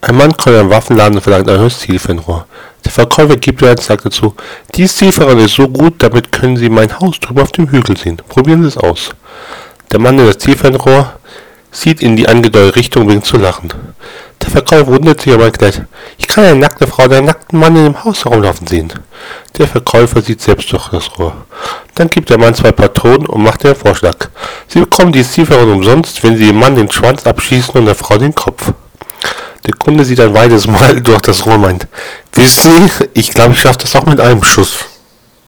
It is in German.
Ein Mann kommt in einen Waffenladen und verlangt ein neues Zielfernrohr. Der Verkäufer gibt ihr und sagt dazu, dies Zielfernrohr ist so gut, damit können Sie mein Haus drüber auf dem Hügel sehen. Probieren Sie es aus. Der Mann nimmt das Zielfernrohr, sieht in die angedeutet Richtung und beginnt zu lachen. Der Verkäufer wundert sich aber erklärt, ich kann eine nackte Frau oder einen nackten Mann in dem Haus herumlaufen sehen. Der Verkäufer sieht selbst durch das Rohr. Dann gibt der Mann zwei Patronen und macht den Vorschlag. Sie bekommen die Zielfernrohr umsonst, wenn Sie dem Mann den Schwanz abschießen und der Frau den Kopf. Der Kunde sieht ein weiteres Mal durch das Rohr meint, wissen Sie, ich glaube, ich schaffe das auch mit einem Schuss.